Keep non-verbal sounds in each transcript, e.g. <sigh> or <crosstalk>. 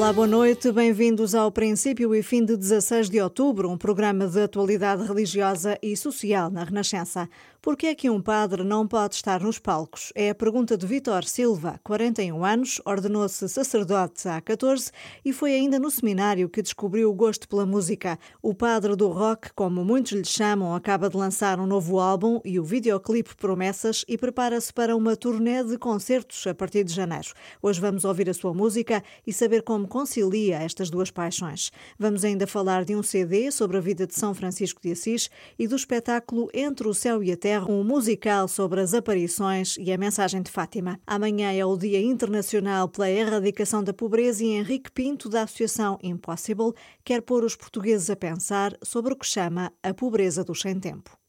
Olá, boa noite. Bem-vindos ao Princípio e Fim de 16 de Outubro, um programa de atualidade religiosa e social na Renascença. Por que é que um padre não pode estar nos palcos? É a pergunta de Vitor Silva, 41 anos, ordenou-se sacerdote há 14 e foi ainda no seminário que descobriu o gosto pela música. O padre do rock, como muitos lhe chamam, acaba de lançar um novo álbum e o videoclipe Promessas e prepara-se para uma turnê de concertos a partir de janeiro. Hoje vamos ouvir a sua música e saber como concilia estas duas paixões. Vamos ainda falar de um CD sobre a vida de São Francisco de Assis e do espetáculo Entre o Céu e a Terra um musical sobre as aparições e a mensagem de Fátima. Amanhã é o Dia Internacional pela Erradicação da Pobreza e Henrique Pinto, da Associação Impossible, quer pôr os portugueses a pensar sobre o que chama a pobreza do sem-tempo.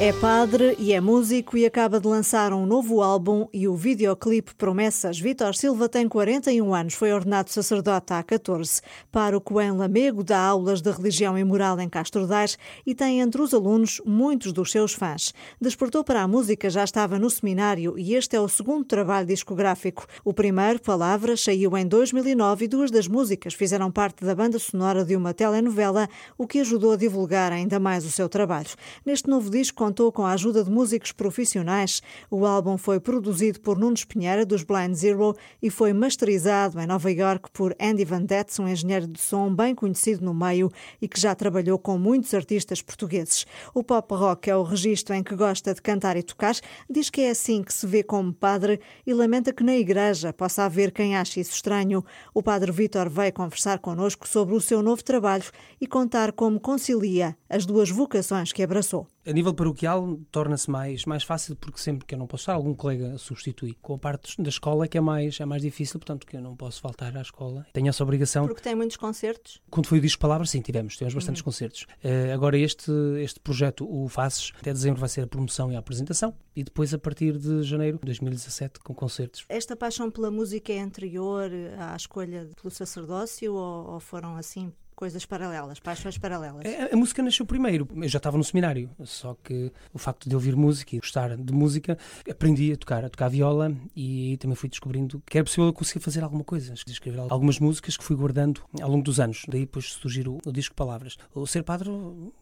É padre e é músico e acaba de lançar um novo álbum e o videoclipe Promessas. Vitor Silva tem 41 anos, foi ordenado sacerdote há 14. Para o Coen Lamego dá aulas de religião e moral em Castro Daires e tem entre os alunos muitos dos seus fãs. Despertou para a música, já estava no seminário e este é o segundo trabalho discográfico. O primeiro, Palavras, saiu em 2009 e duas das músicas fizeram parte da banda sonora de uma telenovela, o que ajudou a divulgar ainda mais o seu trabalho. Neste novo disco contou com a ajuda de músicos profissionais. O álbum foi produzido por Nuno Espinheira, dos Blind Zero, e foi masterizado em Nova York por Andy Van Detz, um engenheiro de som bem conhecido no meio e que já trabalhou com muitos artistas portugueses. O pop rock é o registro em que gosta de cantar e tocar, diz que é assim que se vê como padre e lamenta que na igreja possa haver quem ache isso estranho. O padre Vítor veio conversar connosco sobre o seu novo trabalho e contar como concilia as duas vocações que abraçou. A nível paroquial torna-se mais, mais fácil porque sempre que eu não posso estar, algum colega substitui. Com a parte da escola é que é mais, é mais difícil, portanto que eu não posso faltar à escola. Tenho essa obrigação. Porque tem muitos concertos? Quando foi o disco Palavras, sim, tivemos, tivemos bastantes uhum. concertos. Uh, agora este, este projeto, o Faces, até dezembro vai ser a promoção e a apresentação e depois a partir de janeiro de 2017 com concertos. Esta paixão pela música é anterior à escolha pelo sacerdócio ou, ou foram assim coisas paralelas, paixões paralelas. A, a, música nasceu primeiro. Eu já estava no seminário, só que o facto de ouvir música e gostar de música, aprendi a tocar, a tocar viola e também fui descobrindo que era possível eu conseguir fazer alguma coisa. Escrever algumas músicas que fui guardando ao longo dos anos. Daí depois surgir o, o disco Palavras. O Ser Padre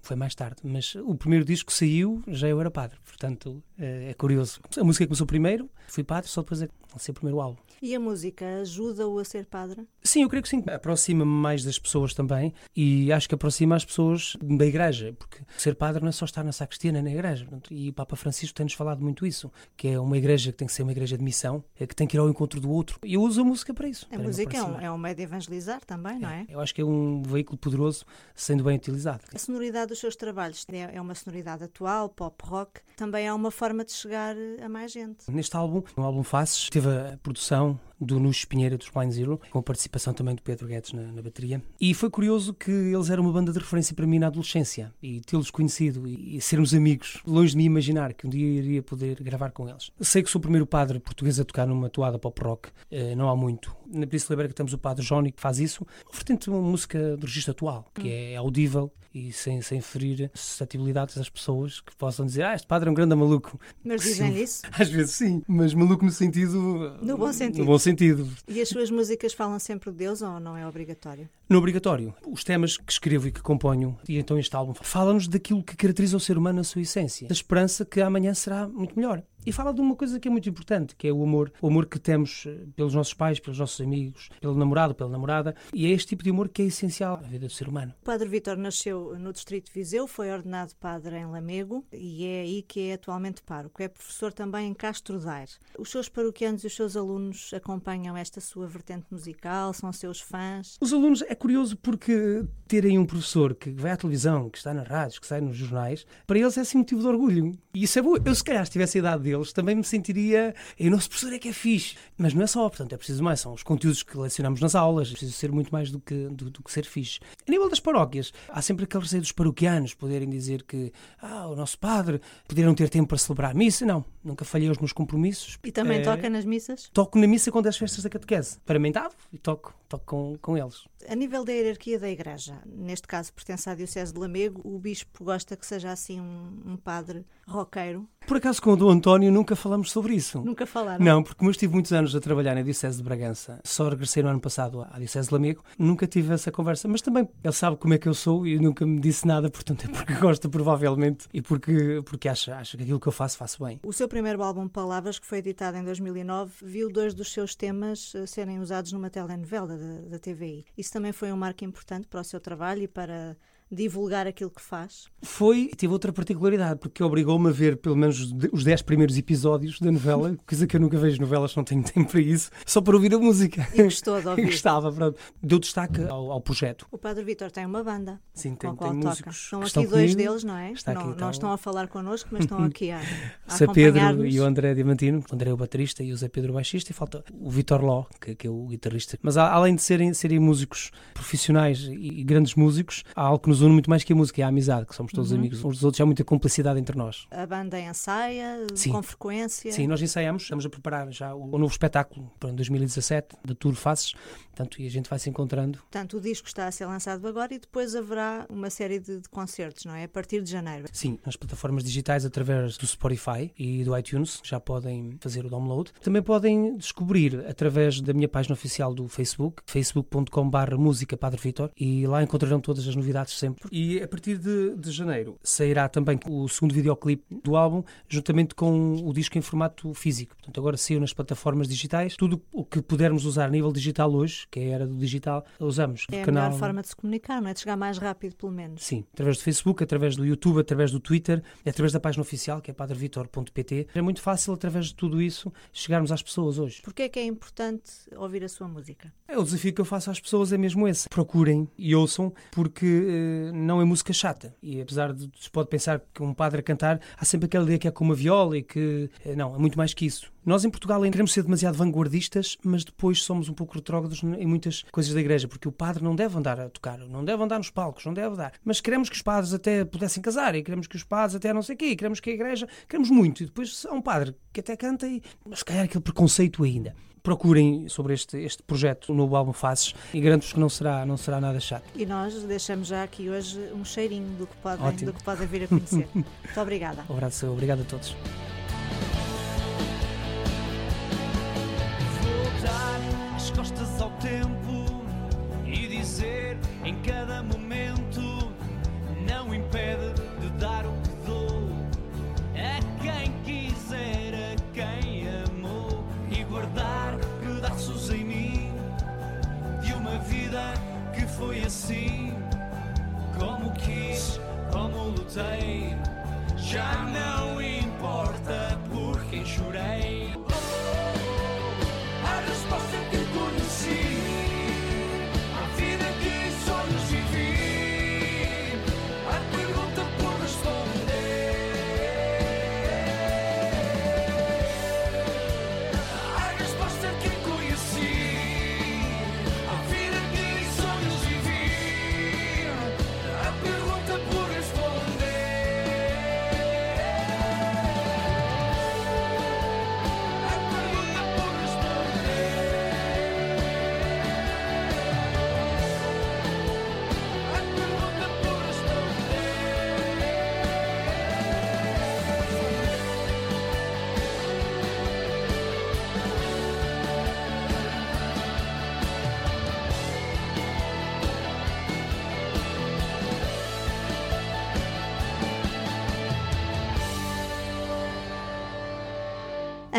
foi mais tarde, mas o primeiro disco que saiu já eu era padre. Portanto, é, é curioso. A música começou primeiro, fui padre, só depois é ser o primeiro álbum. E a música ajuda-o a ser padre? Sim, eu creio que sim. Aproxima-me mais das pessoas também e acho que aproxima as pessoas da igreja, porque ser padre não é só estar na sacristia nem na igreja. E o Papa Francisco tem-nos falado muito isso, que é uma igreja que tem que ser uma igreja de missão, é que tem que ir ao encontro do outro. E eu uso a música para isso. A música é um, é um meio de evangelizar também, não é? Eu acho que é um veículo poderoso, sendo bem utilizado. A sonoridade dos seus trabalhos é, é uma sonoridade atual, pop rock, também é uma forma de chegar a mais gente. Neste álbum, um álbum Faces, teve produção do Nunes Pinheira dos Blind Zero, com a participação também do Pedro Guedes na, na, bateria. E foi curioso que eles eram uma banda de referência para mim na adolescência e tê-los conhecido e, e, sermos amigos, longe de me imaginar que um dia iria poder gravar com eles. Sei que sou o primeiro padre português a tocar numa toada pop rock, eh, não há muito. Na Libera que temos o padre Jónico que faz isso, vertente uma música do registro atual, que é audível e sem, sem ferir suscetibilidades das pessoas que possam dizer ah, este padre é um grande maluco. Mas dizem isso? Às vezes sim, mas maluco no sentido... No bom sentido. No bom sentido sentido. E as suas músicas falam sempre de Deus ou não é obrigatório? Não é obrigatório. Os temas que escrevo e que componho, e então este álbum, fala-nos daquilo que caracteriza o ser humano na sua essência. Da esperança que amanhã será muito melhor. E fala de uma coisa que é muito importante, que é o amor. O amor que temos eh, pelos nossos pais, pelos nossos amigos, pelo namorado, pela namorada. E é este tipo de amor que é essencial na vida do ser humano. O Padre Vítor nasceu no Distrito de Viseu, foi ordenado padre em Lamego e é aí que é atualmente pároco. É professor também em Castro Daire. Os seus paroquianos e os seus alunos acompanham esta sua vertente musical? São seus fãs? Os alunos, é curioso porque terem um professor que vai à televisão, que está nas rádios, que sai nos jornais, para eles é assim motivo de orgulho. E isso é bom. Eu, se calhar, se tivesse a idade deles, também me sentiria. E o nosso professor é que é fixe. Mas não é só, portanto, é preciso mais. São os conteúdos que lecionamos nas aulas, é preciso ser muito mais do que, do, do que ser fixe. A nível das paróquias, há sempre aquele receio dos paroquianos poderem dizer que ah, o nosso padre poderia não ter tempo para celebrar a missa. Não, nunca falhei os meus compromissos. E também é... toca nas missas? Toco na missa quando é as festas da catequese. Paramentado e toco, toco com, com eles. A nível da hierarquia da Igreja, neste caso pertence à Diocese de Lamego, o Bispo gosta que seja assim um, um padre roqueiro? Por acaso com o Dom António nunca falamos sobre isso. Nunca falaram? Não, porque como eu estive muitos anos a trabalhar na Diocese de Bragança, só regressei no ano passado à Diocese de Lamego, nunca tive essa conversa. Mas também ele sabe como é que eu sou e nunca me disse nada, portanto é porque <laughs> gosta, provavelmente, e porque, porque acha, acha que aquilo que eu faço, faço bem. O seu primeiro álbum Palavras, que foi editado em 2009, viu dois dos seus temas eh, serem usados numa telenovela da, da TVI. Isso também foi um marco importante para o seu trabalho e para divulgar aquilo que faz? Foi, teve outra particularidade, porque obrigou-me a ver pelo menos os 10 primeiros episódios da novela, <laughs> coisa que eu nunca vejo novelas, não tenho <laughs> tempo para isso, só para ouvir a música. E gostou de <laughs> ouvir? Gostava, pronto. Deu destaque ao, ao, projeto. O Padre Vitor tem uma banda. Sim, tem, tem músicos. São aqui dois deles, não é? Está não, aqui, não estão a falar connosco, mas estão aqui a, a Zé Pedro e o André Diamantino, o André é o baterista e o Zé Pedro o baixista, e falta o Vitor Ló, que, que, é o guitarrista. Mas além de serem, serem músicos profissionais e, e grandes músicos, há algo que nos une muito mais que a música, é a amizade, que somos todos uhum. amigos uns dos outros, há muita cumplicidade entre nós. A banda ensaia Sim. com frequência? Sim, nós ensaiamos, estamos a preparar já o, o novo espetáculo para 2017, da Tour Faces, portanto, e a gente vai se encontrando. Portanto, o disco está a ser lançado agora e depois haverá uma série de, de concertos, não é? A partir de janeiro. Sim, nas plataformas digitais através do Spotify e do iTunes, já podem fazer o download. Também podem descobrir através da minha página oficial do Facebook, facebook.com.br música Padre Vitor, e lá encontrarão todas as novidades sempre. E a partir de, de janeiro sairá também o segundo videoclipe do álbum, juntamente com o disco em formato físico. Portanto, agora saiu nas plataformas digitais. Tudo o que pudermos usar a nível digital hoje, que é a era do digital, usamos. É a canal... melhor forma de se comunicar, não é? De chegar mais rápido, pelo menos. Sim, através do Facebook, através do YouTube, através do Twitter, através da página oficial, que é padrevitor.pt. É muito fácil, através de tudo isso, chegarmos às pessoas hoje. Porquê é que é importante ouvir a sua música? É, o desafio que eu faço às pessoas é mesmo esse. Procurem e ouçam, porque uh, não é música chata. E apesar de se pode pensar que um padre a cantar, há sempre aquela ideia que é com uma viola e que. Uh, não, é muito mais que isso. Nós em Portugal queremos ser demasiado vanguardistas, mas depois somos um pouco retrógrados em muitas coisas da igreja, porque o padre não deve andar a tocar, não deve andar nos palcos, não deve dar. Mas queremos que os padres até pudessem casar, e queremos que os padres até não sei o quê, queremos que a igreja, queremos muito. E depois há um padre que até canta, e, mas se calhar aquele preconceito ainda procurem sobre este, este projeto, o novo álbum Faces, e garanto-vos que não será, não será nada chato. E nós deixamos já aqui hoje um cheirinho do que podem, do que podem vir a conhecer. <laughs> Muito obrigada. Um abraço, obrigado a todos. Voltar as costas ao tempo e dizer em cada momento não impede de dar o foi assim como quis, como lutei. Já não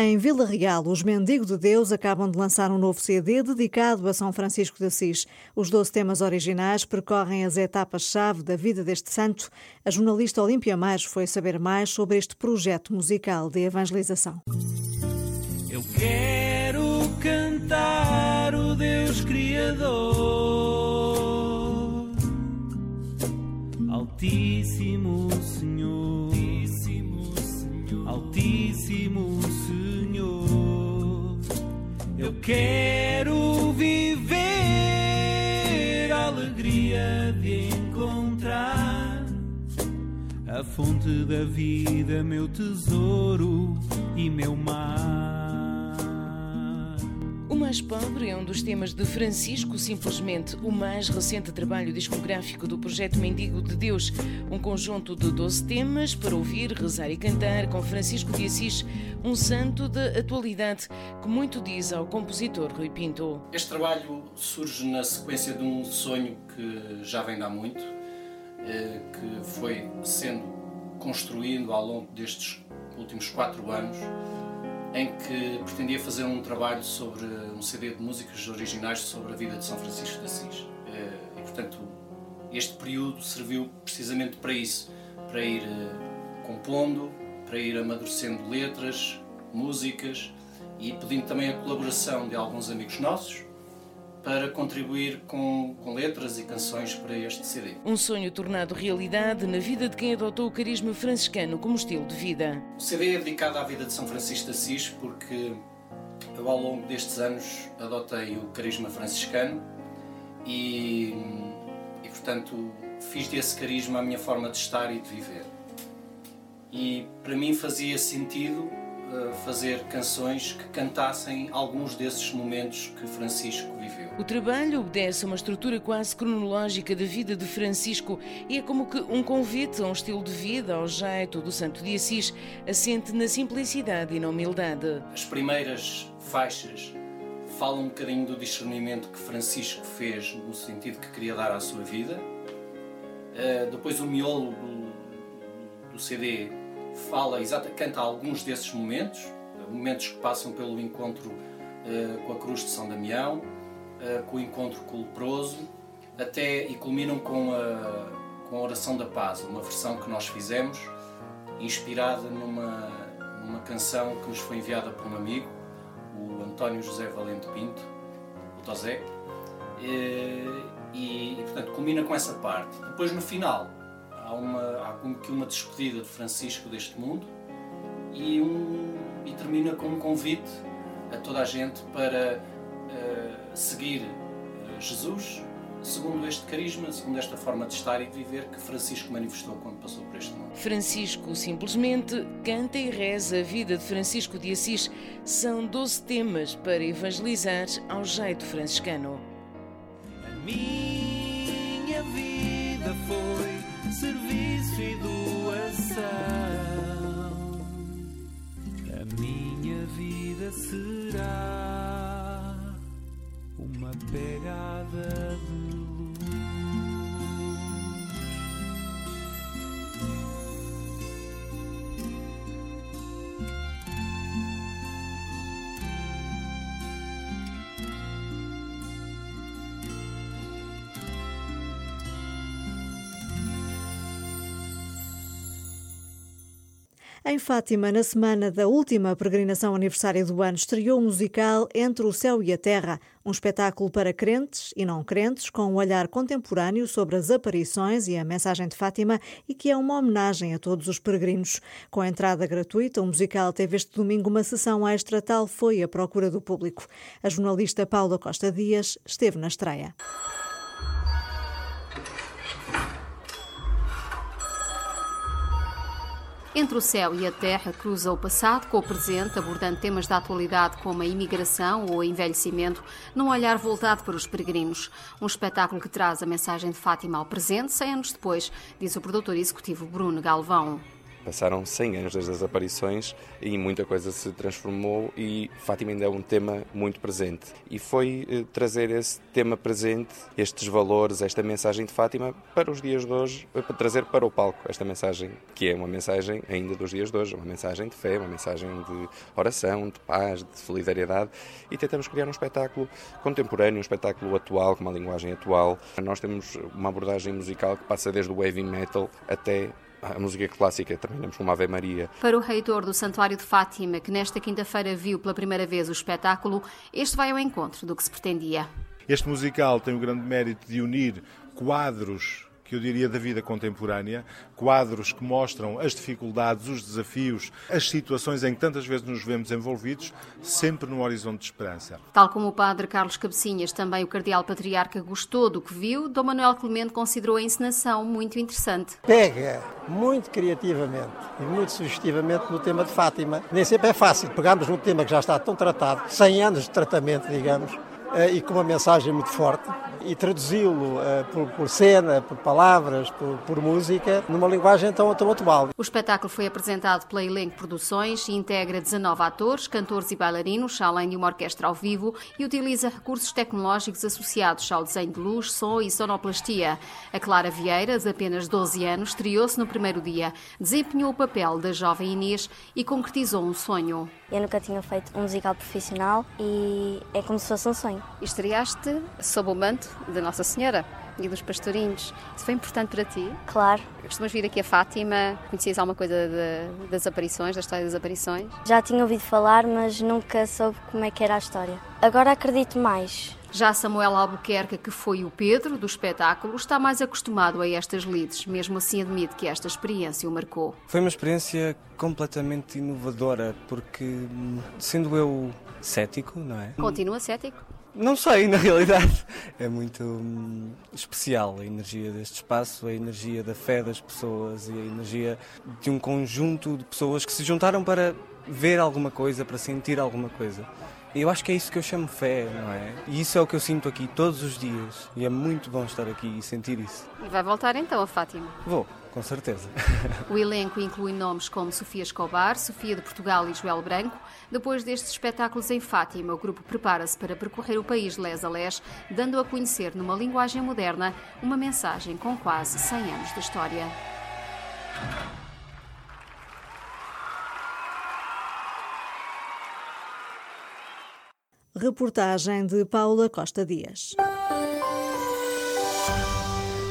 Em Vila Real, os Mendigo de Deus acabam de lançar um novo CD dedicado a São Francisco de Assis. Os 12 temas originais percorrem as etapas-chave da vida deste santo. A jornalista Olímpia Mais foi saber mais sobre este projeto musical de evangelização. Eu quero cantar o Deus Criador, Altíssimo Senhor, Altíssimo Senhor. Eu quero viver a alegria de encontrar a fonte da vida, meu tesouro e meu mar. Mais Pobre é um dos temas de Francisco, simplesmente o mais recente trabalho discográfico do projeto Mendigo de Deus. Um conjunto de 12 temas para ouvir, rezar e cantar com Francisco de Assis, um santo da atualidade que muito diz ao compositor Rui Pinto. Este trabalho surge na sequência de um sonho que já vem de há muito, eh, que foi sendo construído ao longo destes últimos quatro anos em que pretendia fazer um trabalho sobre um CD de músicas originais sobre a vida de São Francisco de Assis. Eh, e, portanto, este período serviu precisamente para isso, para ir eh, compondo, para ir amadurecendo letras, músicas e pedindo também a colaboração de alguns amigos nossos para contribuir com, com, letras e canções para este CD. Um sonho tornado realidade na vida de quem adotou o carisma franciscano como estilo de vida. O CD é dedicado à vida de São Francisco de Assis porque eu, ao longo destes anos, adotei o carisma franciscano e, e portanto, fiz desse carisma a minha forma de estar e de viver. E para mim fazia sentido fazer canções que cantassem alguns desses momentos que Francisco viveu. O trabalho obedece a uma estrutura quase cronológica da vida de Francisco e é como que um convite a um estilo de vida ao jeito do Santo de Assis, assente na simplicidade e na humildade. As primeiras faixas falam um bocadinho do discernimento que Francisco fez no sentido que queria dar à sua vida. Uh, depois o miolo do, do CD fala, exata, canta alguns desses momentos, momentos que passam pelo encontro uh, com a cruz de São Damião, uh, com o encontro com o leproso, até e culminam com a, com a oração da paz, uma versão que nós fizemos, inspirada numa, numa canção que nos foi enviada por um amigo, o António José Valente Pinto, o Tozé, e, e, portanto culmina com essa parte. Depois no final há, uma, há como que uma despedida de Francisco deste mundo e, um, e termina com um convite a toda a gente para uh, seguir uh, Jesus segundo este carisma, segundo esta forma de estar e de viver que Francisco manifestou quando passou por este mundo. Francisco simplesmente canta e reza a vida de Francisco de Assis. São 12 temas para evangelizar ao jeito franciscano. Vida será uma pegada de Em Fátima, na semana da última peregrinação aniversária do ano, estreou o musical Entre o Céu e a Terra, um espetáculo para crentes e não crentes, com um olhar contemporâneo sobre as aparições e a mensagem de Fátima e que é uma homenagem a todos os peregrinos. Com a entrada gratuita, o musical teve este domingo uma sessão extra, tal foi a procura do público. A jornalista Paula Costa Dias esteve na estreia. Entre o céu e a terra cruza o passado com o presente, abordando temas da atualidade como a imigração ou o envelhecimento, num olhar voltado para os peregrinos. Um espetáculo que traz a mensagem de Fátima ao presente, 100 anos depois, diz o produtor executivo Bruno Galvão. Passaram 100 anos desde as aparições e muita coisa se transformou e Fátima ainda é um tema muito presente. E foi eh, trazer esse tema presente, estes valores, esta mensagem de Fátima para os dias de hoje, eh, para trazer para o palco esta mensagem, que é uma mensagem ainda dos dias de hoje, uma mensagem de fé, uma mensagem de oração, de paz, de solidariedade e tentamos criar um espetáculo contemporâneo, um espetáculo atual, com uma linguagem atual. Nós temos uma abordagem musical que passa desde o heavy metal até a música clássica, terminamos com uma Ave Maria. Para o reitor do Santuário de Fátima, que nesta quinta-feira viu pela primeira vez o espetáculo, este vai ao encontro do que se pretendia. Este musical tem o grande mérito de unir quadros que eu diria, da vida contemporânea, quadros que mostram as dificuldades, os desafios, as situações em que tantas vezes nos vemos envolvidos, sempre num horizonte de esperança. Tal como o padre Carlos Cabecinhas, também o cardeal patriarca gostou do que viu, Dom Manuel Clemente considerou a encenação muito interessante. Pega muito criativamente e muito sugestivamente no tema de Fátima. Nem sempre é fácil pegarmos um tema que já está tão tratado, 100 anos de tratamento, digamos, e com uma mensagem muito forte e traduzi-lo uh, por, por, cena, por palavras, por, por, música, numa linguagem tão, tão atual. O espetáculo foi apresentado pela Elenco Produções e integra 19 atores, cantores e bailarinos, além de uma orquestra ao vivo, e utiliza recursos tecnológicos associados ao desenho de luz, som e sonoplastia. A Clara Vieira, de apenas 12 anos, estreou-se no primeiro dia, desempenhou o papel da jovem Inês e concretizou um sonho. Eu nunca tinha feito um musical profissional e é como se fosse um sonho. Estreaste sob o manto da Nossa Senhora e dos pastorinhos. Isso foi importante para ti? Claro. Costumas vir aqui a Fátima? Conhecias alguma coisa de, das aparições, da história das aparições? Já tinha ouvido falar, mas nunca soube como é que era a história. Agora acredito mais. Já Samuel Albuquerque, que foi o Pedro do espetáculo, está mais acostumado a estas lides, mesmo assim admite que esta experiência o marcou. Foi uma experiência completamente inovadora, porque sendo eu cético, não é? Continua cético? Não sei, na realidade. É muito hum, especial a energia deste espaço, a energia da fé das pessoas e a energia de um conjunto de pessoas que se juntaram para ver alguma coisa, para sentir alguma coisa. E eu acho que é isso que eu chamo fé, não é? E isso é o que eu sinto aqui todos os dias. E é muito bom estar aqui e sentir isso. E vai voltar então a Fátima? Vou, com certeza. <laughs> O elenco inclui nomes como Sofia Escobar, Sofia de Portugal e Joel Branco. Depois destes espetáculos em Fátima, o grupo prepara-se para percorrer o país de les a les, dando a conhecer numa linguagem moderna uma mensagem com quase 100 anos de história. Reportagem de Paula Costa Dias.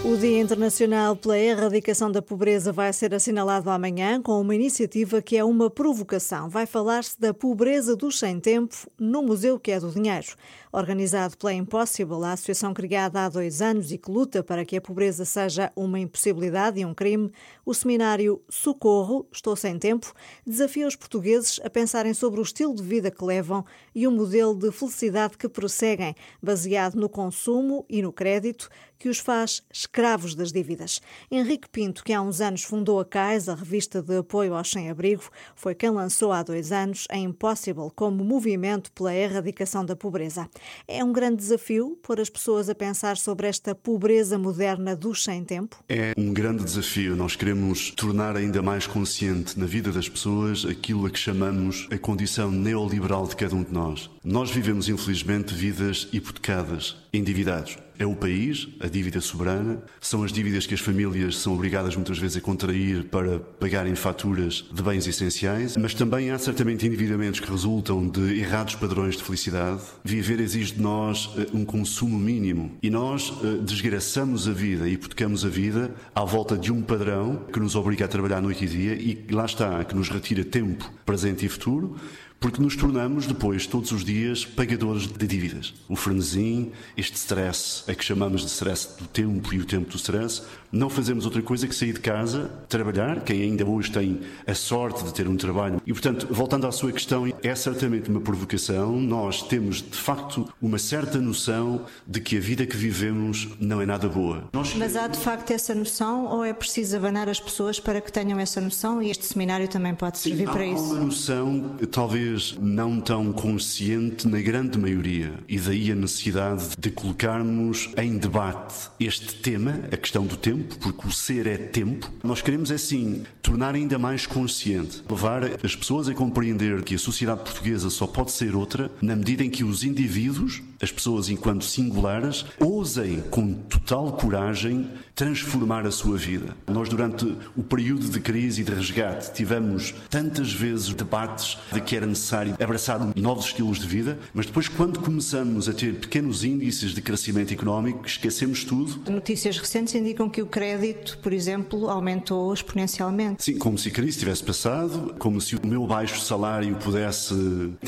O Dia Internacional pela Erradicação da Pobreza vai ser assinalado amanhã com uma iniciativa que é uma provocação. Vai falar-se da pobreza do sem tempo no Museu que é do Dinheiro. Organizado pela Impossible, a associação criada há dois anos e que luta para que a pobreza seja uma impossibilidade e um crime, o seminário Socorro, Estou Sem Tempo, desafia os portugueses a pensarem sobre o estilo de vida que levam e o modelo de felicidade que prosseguem, baseado no consumo e no crédito, que os faz escravos das dívidas. Henrique Pinto, que há uns anos fundou a CAIS, a revista de apoio aos sem-abrigo, foi quem lançou há dois anos a Impossible como movimento pela erradicação da pobreza. É um grande desafio pôr as pessoas a pensar sobre esta pobreza moderna dos sem-tempo? É um grande desafio. Nós queremos tornar ainda mais consciente na vida das pessoas aquilo a que chamamos a condição neoliberal de cada um de nós. Nós vivemos, infelizmente, vidas hipotecadas, endividados. É o país, a dívida soberana, são as dívidas que as famílias são obrigadas muitas vezes a contrair para pagarem faturas de bens essenciais, mas também há certamente endividamentos que resultam de errados padrões de felicidade. Viver exige de nós eh, um consumo mínimo. E nós eh, desgraçamos a vida, hipotecamos a vida à volta de um padrão que nos obriga a trabalhar noite e dia e lá está, que nos retira tempo presente e futuro porque nos tornamos depois, todos os dias, pagadores de dívidas. O frenesim, este stress, a que chamamos de stress do tempo e o tempo do stress, não fazemos outra coisa que sair de casa, trabalhar, quem ainda hoje tem a sorte de ter um trabalho. E, portanto, voltando à sua questão, é certamente uma provocação. Nós temos, de facto, uma certa noção de que a vida que vivemos não é nada boa. Nós... Mas há, de facto, essa noção ou é preciso abanar as pessoas para que tenham essa noção e este seminário também pode servir Sim, para isso? Há uma noção, talvez não tão consciente na grande maioria, e daí a necessidade de colocarmos em debate este tema, a questão do tempo, tempo, porque o ser é tempo, nós queremos, assim, tornar ainda mais consciente, levar as pessoas a compreender que a sociedade portuguesa só pode ser outra na medida em que os indivíduos, as pessoas enquanto singulares, ousem com total coragem transformar a sua vida. Nós, durante o período de crise e de resgate, tivemos tantas vezes debates de que era necessário abraçar novos estilos de vida, mas depois, quando começamos a ter pequenos índices de crescimento económico, esquecemos tudo. Notícias recentes indicam que o crédito, por exemplo, aumentou exponencialmente. Sim, como se a crise tivesse passado, como se o meu baixo salário pudesse,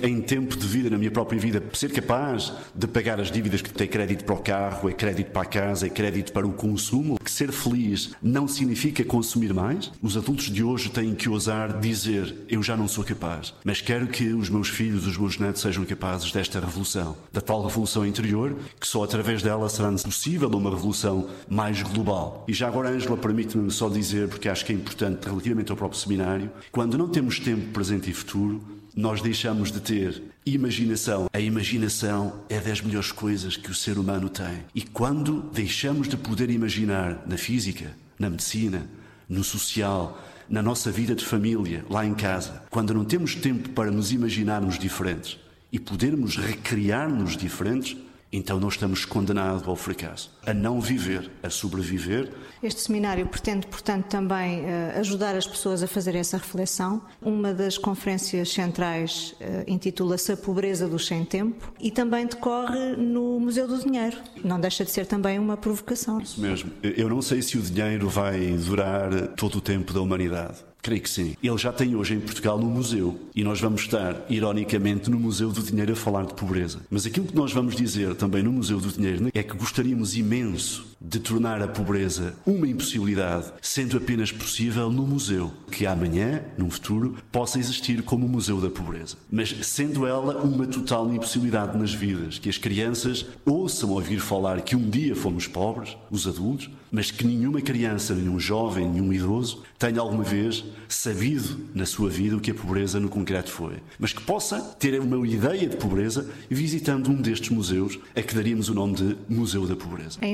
em tempo de vida, na minha própria vida, ser capaz de pagar as dívidas que tem crédito para o carro, é crédito para a casa, é crédito para o consumo. Que ser feliz não significa consumir mais. Os adultos de hoje têm que ousar dizer: Eu já não sou capaz, mas quero que os meus filhos, os meus netos sejam capazes desta revolução, da tal revolução interior, que só através dela será possível uma revolução mais global. E já agora, Ângela, permite-me só dizer, porque acho que é importante relativamente ao próprio seminário, quando não temos tempo presente e futuro, nós deixamos de ter imaginação. A imaginação é das melhores coisas que o ser humano tem. E quando deixamos de poder imaginar na física, na medicina, no social, na nossa vida de família, lá em casa, quando não temos tempo para nos imaginarmos diferentes e podermos recriar-nos diferentes, então não estamos condenados ao fracasso, a não viver, a sobreviver. Este seminário pretende, portanto, também uh, ajudar as pessoas a fazer essa reflexão. Uma das conferências centrais uh, intitula-se A Pobreza do Sem Tempo e também decorre no Museu do Dinheiro. Não deixa de ser também uma provocação. Isso mesmo. Eu não sei se o dinheiro vai durar todo o tempo da humanidade. Creio que sim. Ele já tem hoje em Portugal um museu e nós vamos estar, ironicamente, no Museu do Dinheiro a falar de pobreza. Mas aquilo que nós vamos dizer também no Museu do Dinheiro é que gostaríamos imenso de tornar a pobreza uma impossibilidade, sendo apenas possível no museu, que amanhã, num futuro, possa existir como o Museu da Pobreza. Mas sendo ela uma total impossibilidade nas vidas, que as crianças ouçam ouvir falar que um dia fomos pobres, os adultos, mas que nenhuma criança, nenhum jovem, nenhum idoso tenha alguma vez sabido na sua vida o que a pobreza no concreto foi. Mas que possa ter uma ideia de pobreza visitando um destes museus, a que daríamos o nome de Museu da Pobreza. A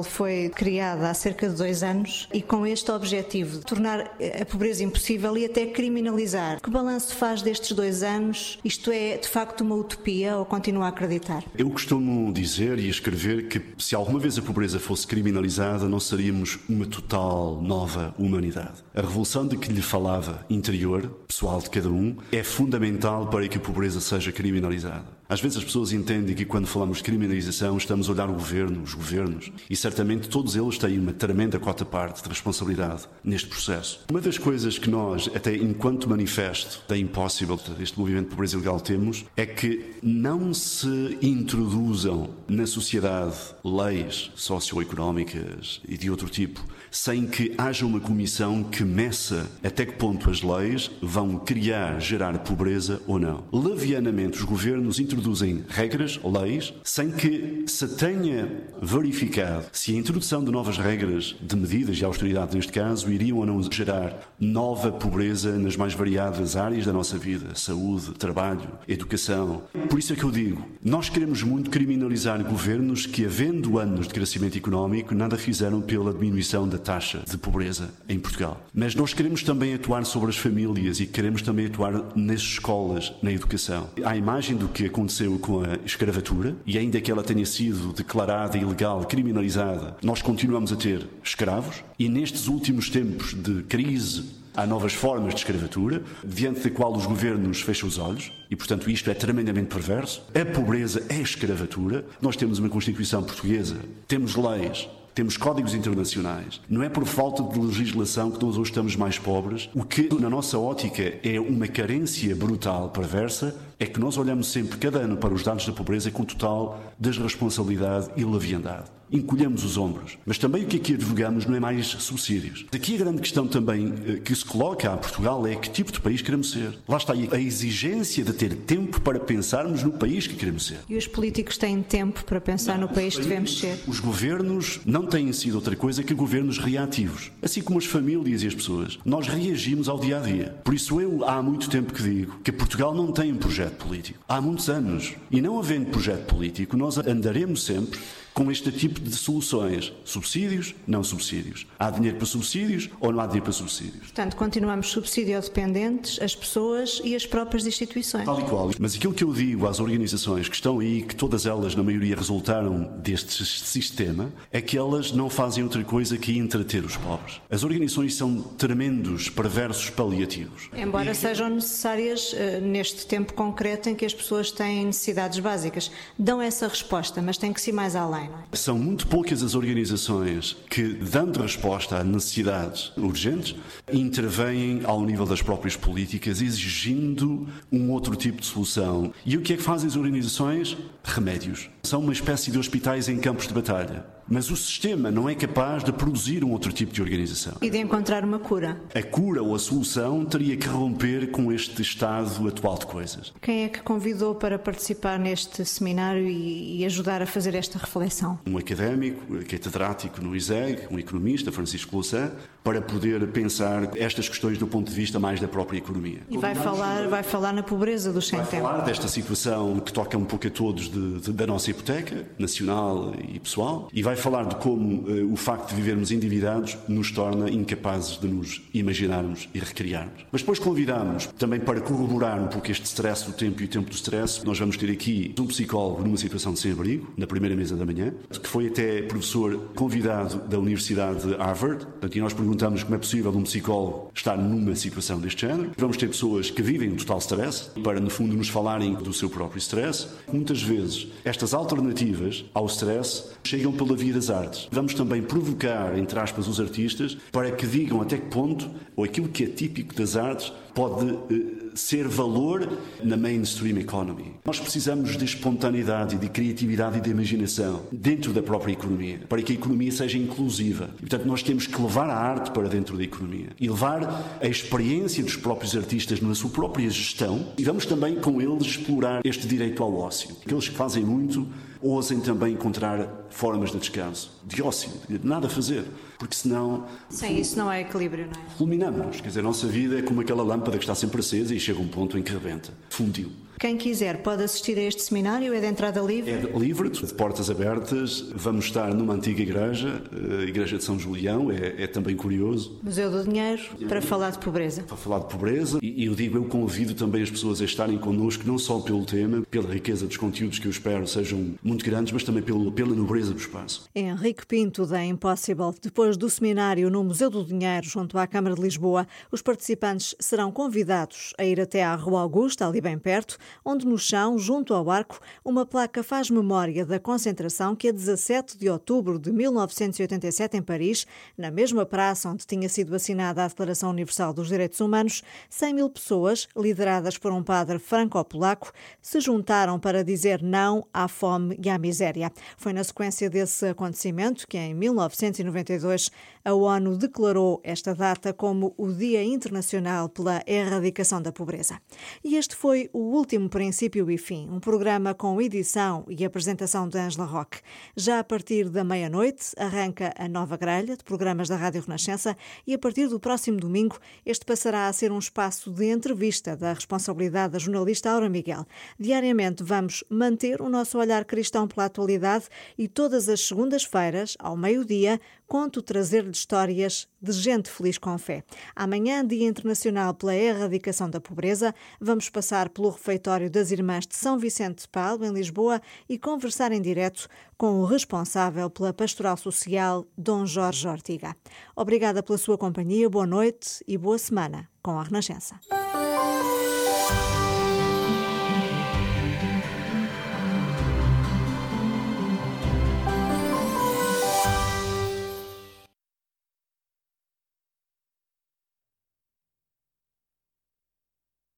Foi criada há cerca de dois anos e com este objetivo de tornar a pobreza impossível e até criminalizar. Que balanço faz destes dois anos? Isto é, de facto, uma utopia ou continua a acreditar? Eu costumo dizer e escrever que se alguma vez a pobreza fosse criminalizada, não seríamos uma total nova humanidade. A revolução de que lhe falava, interior, pessoal de cada um, é fundamental para que a pobreza seja criminalizada. Às vezes as pessoas entendem que quando falamos de criminalização estamos a olhar o governo, os governos, e certamente todos eles têm uma tremenda cota parte de responsabilidade neste processo. Uma das coisas que nós, até enquanto manifesto da Impossible, este movimento de pobreza ilegal temos, é que não se introduzam na sociedade leis socioeconómicas e de outro tipo, sem que haja uma comissão que meça até que ponto as leis vão criar, gerar pobreza ou não. Levianamente, os governos introduzem regras, leis, sem que se tenha verificado se a introdução de novas regras de medidas de austeridade, neste caso, iriam ou não gerar nova pobreza nas mais variadas áreas da nossa vida: saúde, trabalho, educação. Por isso é que eu digo, nós queremos muito criminalizar governos que, havendo anos de crescimento económico, nada fizeram pela diminuição da taxa de pobreza em Portugal. Mas nós queremos também atuar sobre as famílias e queremos também atuar nas escolas, na educação. A imagem do que aconteceu com a escravatura, e ainda que ela tenha sido declarada ilegal, criminalizada, nós continuamos a ter escravos, e nestes últimos tempos de crise Há novas formas de escravatura, diante da qual os governos fecham os olhos, e portanto isto é tremendamente perverso. A pobreza é escravatura. Nós temos uma Constituição portuguesa, temos leis, temos códigos internacionais. Não é por falta de legislação que nós hoje estamos mais pobres. O que, na nossa ótica, é uma carência brutal, perversa, é que nós olhamos sempre, cada ano, para os dados da pobreza com total desresponsabilidade e leviandade. Encolhemos os ombros. Mas também o que aqui advogamos não é mais subsídios. Aqui a grande questão também eh, que se coloca a Portugal é que tipo de país queremos ser. Lá está aí a exigência de ter tempo para pensarmos no país que queremos ser. E os políticos têm tempo para pensar não, no país que devemos ser? Os governos não têm sido outra coisa que governos reativos. Assim como as famílias e as pessoas. Nós reagimos ao dia a dia. Por isso eu há muito tempo que digo que Portugal não tem um projeto político. Há muitos anos. E não havendo projeto político, nós andaremos sempre com este tipo de soluções. Subsídios, não subsídios. Há dinheiro para subsídios ou não há dinheiro para subsídios? Portanto, continuamos subsidio-dependentes, as pessoas e as próprias instituições. Tal e qual. Mas aquilo que eu digo às organizações que estão aí, que todas elas, na maioria, resultaram deste sistema, é que elas não fazem outra coisa que entreter os pobres. As organizações são tremendos perversos paliativos. Embora sejam necessárias uh, neste tempo concreto em que as pessoas têm necessidades básicas, dão essa resposta, mas tem que ir mais além. Não é? São muito poucas as organizações que, dando resposta a necessidades urgentes, intervêm ao nível das próprias políticas, exigindo um outro tipo de solução. E o que é que fazem as organizações? Remédios. São uma espécie de hospitais em campos de batalha. Mas o sistema não é capaz de produzir um outro tipo de organização. E de encontrar uma cura. A cura ou a solução teria que romper com este estado atual de coisas. Quem é que convidou para participar neste seminário e ajudar a fazer esta reflexão? Um académico, catedrático no ISEG, um economista, Francisco Louçã, para poder pensar estas questões do ponto de vista mais da própria economia. E vai falar, vai falar na pobreza do sem Vai falar desta situação que toca um pouco a todos de, de, da nossa hipoteca, nacional e pessoal, e vai falar de como uh, o facto de vivermos endividados nos torna incapazes de nos imaginarmos e recriarmos. Mas depois convidamos também para corroborar um pouco este stress do tempo e o tempo do stress, nós vamos ter aqui um psicólogo numa situação de sem-abrigo, na primeira mesa da manhã, que foi até professor convidado da Universidade de Harvard, portanto, e nós perguntamos como é possível um psicólogo estar numa situação deste género. Vamos ter pessoas que vivem um total stress, para no fundo nos falarem do seu próprio stress. Muitas vezes estas alternativas ao stress chegam pela via das artes. Vamos também provocar, entre aspas, os artistas para que digam até que ponto, ou aquilo que é típico das artes, pode uh, ser valor na mainstream economy. Nós precisamos de espontaneidade, de criatividade e de imaginação dentro da própria economia, para que a economia seja inclusiva. E, portanto, nós temos que levar a arte para dentro da economia e levar a experiência dos próprios artistas na sua própria gestão e vamos também com eles explorar este direito ao ócio. Aqueles que fazem muito ousem também encontrar formas de descanso, de ócio, de nada fazer, porque senão. Sem isso não é equilíbrio, não é? Fulminamos. Quer dizer, a nossa vida é como aquela lâmpada que está sempre acesa e chega um ponto em que rebenta. Fundiu. Quem quiser pode assistir a este seminário, é de entrada livre? É livre, de portas abertas. Vamos estar numa antiga igreja, a Igreja de São Julião, é, é também curioso. Museu do Dinheiro, para falar de pobreza. Para falar de pobreza. E eu digo, eu convido também as pessoas a estarem connosco, não só pelo tema, pela riqueza dos conteúdos que eu espero sejam muito grandes, mas também pelo, pela nobreza do espaço. Henrique Pinto, da Impossible. Depois do seminário no Museu do Dinheiro, junto à Câmara de Lisboa, os participantes serão convidados a ir até à Rua Augusta, ali bem perto, onde no chão, junto ao arco, uma placa faz memória da concentração que a 17 de outubro de 1987 em Paris, na mesma praça onde tinha sido assinada a Declaração Universal dos Direitos Humanos, 100 mil pessoas, lideradas por um padre franco-polaco, se juntaram para dizer não à fome e à miséria. Foi na sequência desse acontecimento que, em 1992, a ONU declarou esta data como o Dia Internacional pela Erradicação da Pobreza. E este foi o último princípio e fim, um programa com edição e apresentação de Angela Roque. Já a partir da meia-noite arranca a nova grelha de programas da Rádio Renascença e a partir do próximo domingo este passará a ser um espaço de entrevista da responsabilidade da jornalista Aura Miguel. Diariamente vamos manter o nosso olhar cristão pela atualidade e todas as segundas-feiras, ao meio-dia, conto trazer-lhe histórias de gente feliz com fé. Amanhã, Dia Internacional pela Erradicação da Pobreza, vamos passar pelo refeitório das Irmãs de São Vicente de Paulo, em Lisboa, e conversar em direto com o responsável pela Pastoral Social, Dom Jorge Ortiga. Obrigada pela sua companhia, boa noite e boa semana com a Renascença.